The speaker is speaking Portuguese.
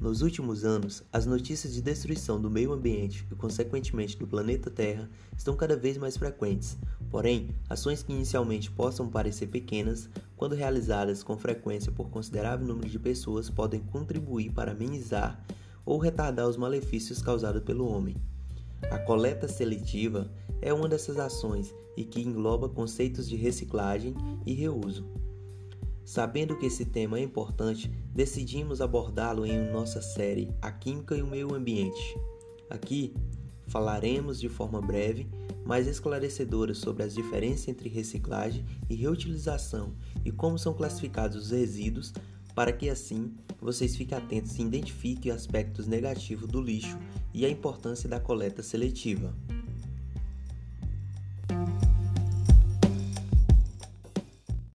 Nos últimos anos, as notícias de destruição do meio ambiente e, consequentemente, do planeta Terra estão cada vez mais frequentes. Porém, ações que inicialmente possam parecer pequenas, quando realizadas com frequência por considerável número de pessoas, podem contribuir para amenizar ou retardar os malefícios causados pelo homem. A coleta seletiva é uma dessas ações e que engloba conceitos de reciclagem e reuso. Sabendo que esse tema é importante, decidimos abordá-lo em nossa série A Química e o Meio Ambiente. Aqui falaremos de forma breve, mas esclarecedora sobre as diferenças entre reciclagem e reutilização e como são classificados os resíduos, para que assim vocês fiquem atentos e identifiquem aspectos negativos do lixo e a importância da coleta seletiva.